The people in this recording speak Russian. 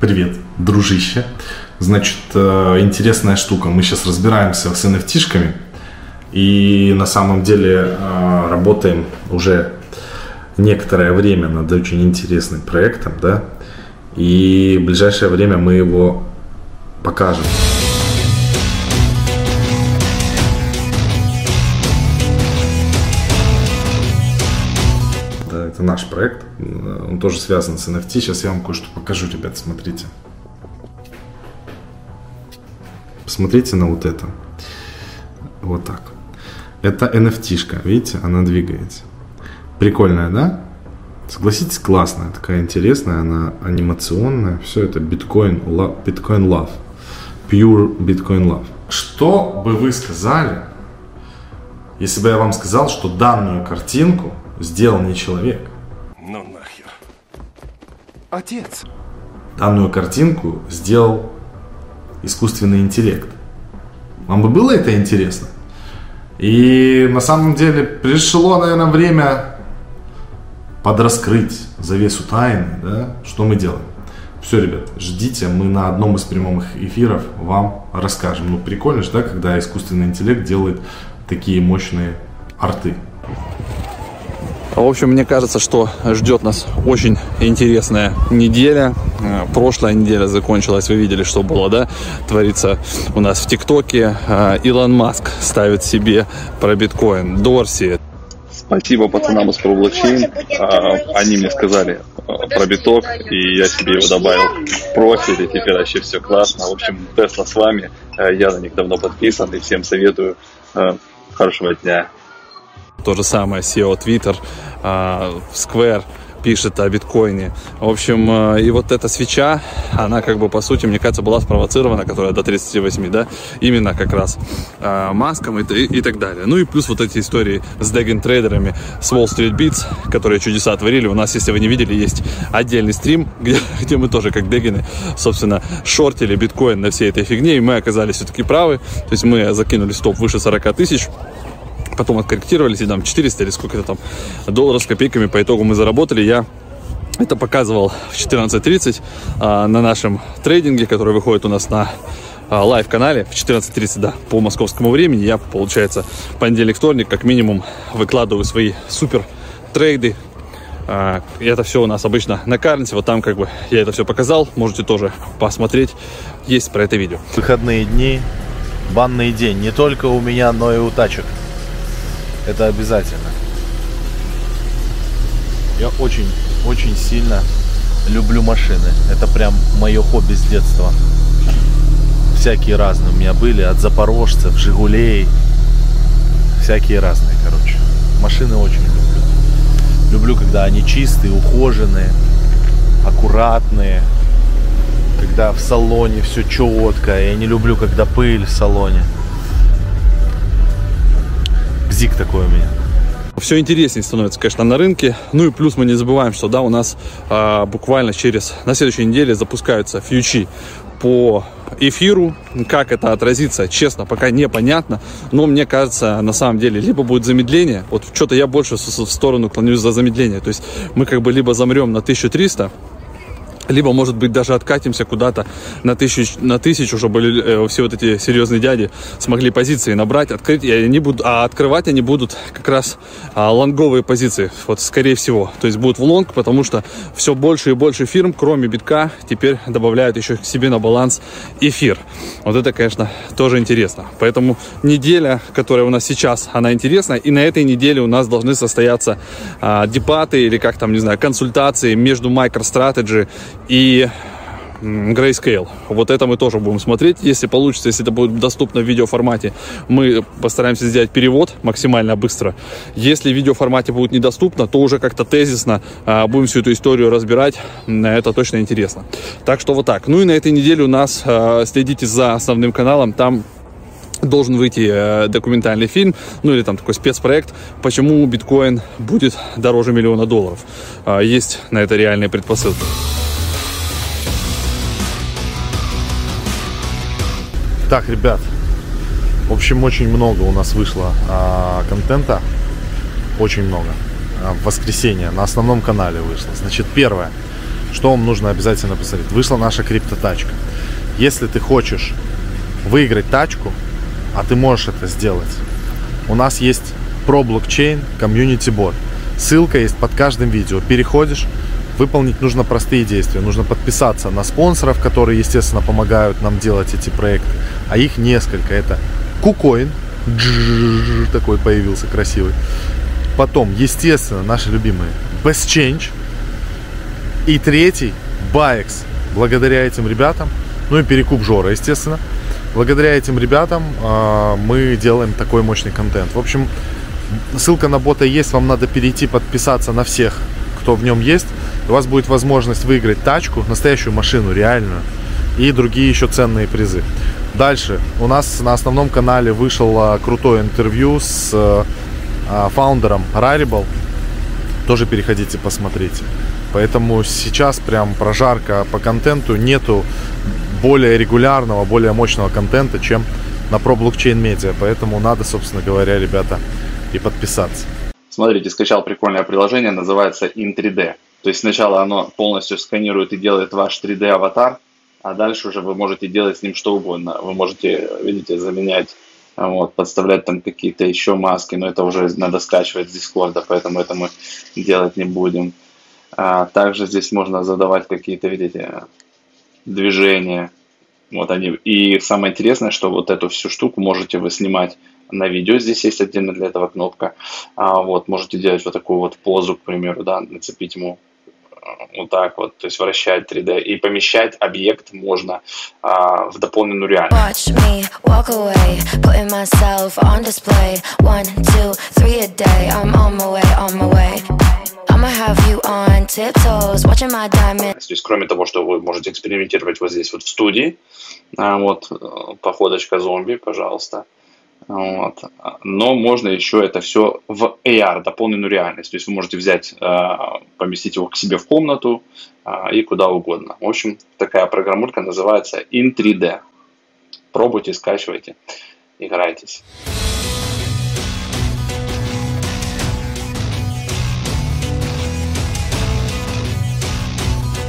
Привет, дружище. Значит, э, интересная штука. Мы сейчас разбираемся с NFT-шками. И на самом деле э, работаем уже некоторое время над очень интересным проектом, да. И в ближайшее время мы его покажем. Это наш проект, он тоже связан с NFT. Сейчас я вам кое-что покажу, ребят, смотрите. Посмотрите на вот это. Вот так. Это NFT-шка, видите, она двигается. Прикольная, да? Согласитесь, классная, такая интересная, она анимационная. Все это биткоин, биткоин love. Pure Bitcoin Love. Что бы вы сказали, если бы я вам сказал, что данную картинку сделал не человек? Отец. Данную картинку сделал искусственный интеллект. Вам бы было это интересно? И на самом деле пришло, наверное, время подраскрыть завесу тайны, да? Что мы делаем? Все, ребят, ждите, мы на одном из прямых эфиров вам расскажем. Ну, прикольно же, да, когда искусственный интеллект делает такие мощные арты. В общем, мне кажется, что ждет нас очень интересная неделя. Э, прошлая неделя закончилась, вы видели, что было, да? Творится у нас в ТикТоке. Э, Илон Маск ставит себе про биткоин. Дорси. Спасибо пацанам из ProBlockchain. А, они мне сказали э, про биток, и я себе его добавил в профиль, и теперь вообще все классно. В общем, Тесла с вами. Я на них давно подписан, и всем советую. Хорошего дня. То же самое SEO Twitter, Square пишет о биткоине. В общем, э, и вот эта свеча, она как бы по сути, мне кажется, была спровоцирована, которая до 38, да, именно как раз э, маском и, и, так далее. Ну и плюс вот эти истории с деген трейдерами, с Wall Street Beats, которые чудеса творили. У нас, если вы не видели, есть отдельный стрим, где, где мы тоже как дегены, собственно, шортили биткоин на всей этой фигне, и мы оказались все-таки правы. То есть мы закинули стоп выше 40 тысяч, потом откорректировались, и там 400 или сколько-то там долларов с копейками по итогу мы заработали. Я это показывал в 14.30 а, на нашем трейдинге, который выходит у нас на а, live -канале в 14.30, да, по московскому времени. Я, получается, понедельник, вторник, как минимум, выкладываю свои супер trade ы. А, и это все у нас обычно на карнсе. Вот там как бы я это все показал. Можете тоже посмотреть. Есть про это видео. Выходные дни, банный день. Не только у меня, но и у тачек. Это обязательно. Я очень, очень сильно люблю машины. Это прям мое хобби с детства. Всякие разные у меня были, от запорожцев, Жигулей. Всякие разные, короче. Машины очень люблю. Люблю, когда они чистые, ухоженные, аккуратные. Когда в салоне все четко. Я не люблю, когда пыль в салоне бзик такой у меня. Все интереснее становится, конечно, на рынке. Ну и плюс мы не забываем, что да, у нас а, буквально через на следующей неделе запускаются фьючи по эфиру. Как это отразится, честно, пока непонятно. Но мне кажется, на самом деле, либо будет замедление. Вот что-то я больше в сторону клонюсь за замедление. То есть мы как бы либо замрем на 1300, либо, может быть, даже откатимся куда-то на тысячу, на тысячу, чтобы э, все вот эти серьезные дяди смогли позиции набрать, открыть, и они будут, а открывать они будут как раз а, лонговые позиции, вот, скорее всего. То есть будут в лонг, потому что все больше и больше фирм, кроме битка, теперь добавляют еще к себе на баланс эфир. Вот это, конечно, тоже интересно. Поэтому неделя, которая у нас сейчас, она интересна, и на этой неделе у нас должны состояться а, дебаты или как там, не знаю, консультации между MicroStrategy и Grayscale. Вот это мы тоже будем смотреть. Если получится, если это будет доступно в видеоформате, мы постараемся сделать перевод максимально быстро. Если в видеоформате будет недоступно, то уже как-то тезисно а, будем всю эту историю разбирать. Это точно интересно. Так что вот так. Ну и на этой неделе у нас а, следите за основным каналом. Там должен выйти э, документальный фильм, ну или там такой спецпроект, почему биткоин будет дороже миллиона долларов. А, есть на это реальные предпосылки. Так, ребят, в общем, очень много у нас вышло а, контента. Очень много. А, в воскресенье на основном канале вышло. Значит, первое. что вам нужно обязательно посмотреть? Вышла наша криптотачка. Если ты хочешь выиграть тачку, а ты можешь это сделать, у нас есть про блокчейн комьюнити бот. Ссылка есть под каждым видео. Переходишь, выполнить нужно простые действия. Нужно подписаться на спонсоров, которые, естественно, помогают нам делать эти проекты. А их несколько. Это KuCoin, такой появился красивый. Потом, естественно, наши любимые Best Change. И третий, Baex. Благодаря этим ребятам, ну и перекуп Жора, естественно, благодаря этим ребятам э, мы делаем такой мощный контент. В общем, ссылка на бота есть, вам надо перейти, подписаться на всех, кто в нем есть. У вас будет возможность выиграть тачку, настоящую машину, реальную, и другие еще ценные призы. Дальше у нас на основном канале вышло крутое интервью с э, фаундером Rarible. Тоже переходите, посмотрите. Поэтому сейчас прям прожарка по контенту нету более регулярного, более мощного контента, чем на про блокчейн медиа. Поэтому надо, собственно говоря, ребята, и подписаться. Смотрите, скачал прикольное приложение, называется In3D. То есть сначала оно полностью сканирует и делает ваш 3D аватар, а дальше уже вы можете делать с ним что угодно. Вы можете, видите, заменять, вот, подставлять там какие-то еще маски, но это уже надо скачивать с Discord, поэтому это мы делать не будем. А также здесь можно задавать какие-то, видите, движения. Вот они. И самое интересное, что вот эту всю штуку можете вы снимать на видео. Здесь есть отдельно для этого кнопка. А, вот, можете делать вот такую вот позу, к примеру, да, нацепить ему вот так вот, то есть вращать 3D. И помещать объект можно а, в дополненную реальность. То есть, кроме того, что вы можете экспериментировать вот здесь вот в студии, а, вот, э, походочка зомби, пожалуйста, вот. Но можно еще это все в AR, дополненную реальность. То есть вы можете взять, а, поместить его к себе в комнату а, и куда угодно. В общем, такая программулька называется In3D. Пробуйте, скачивайте, играйтесь.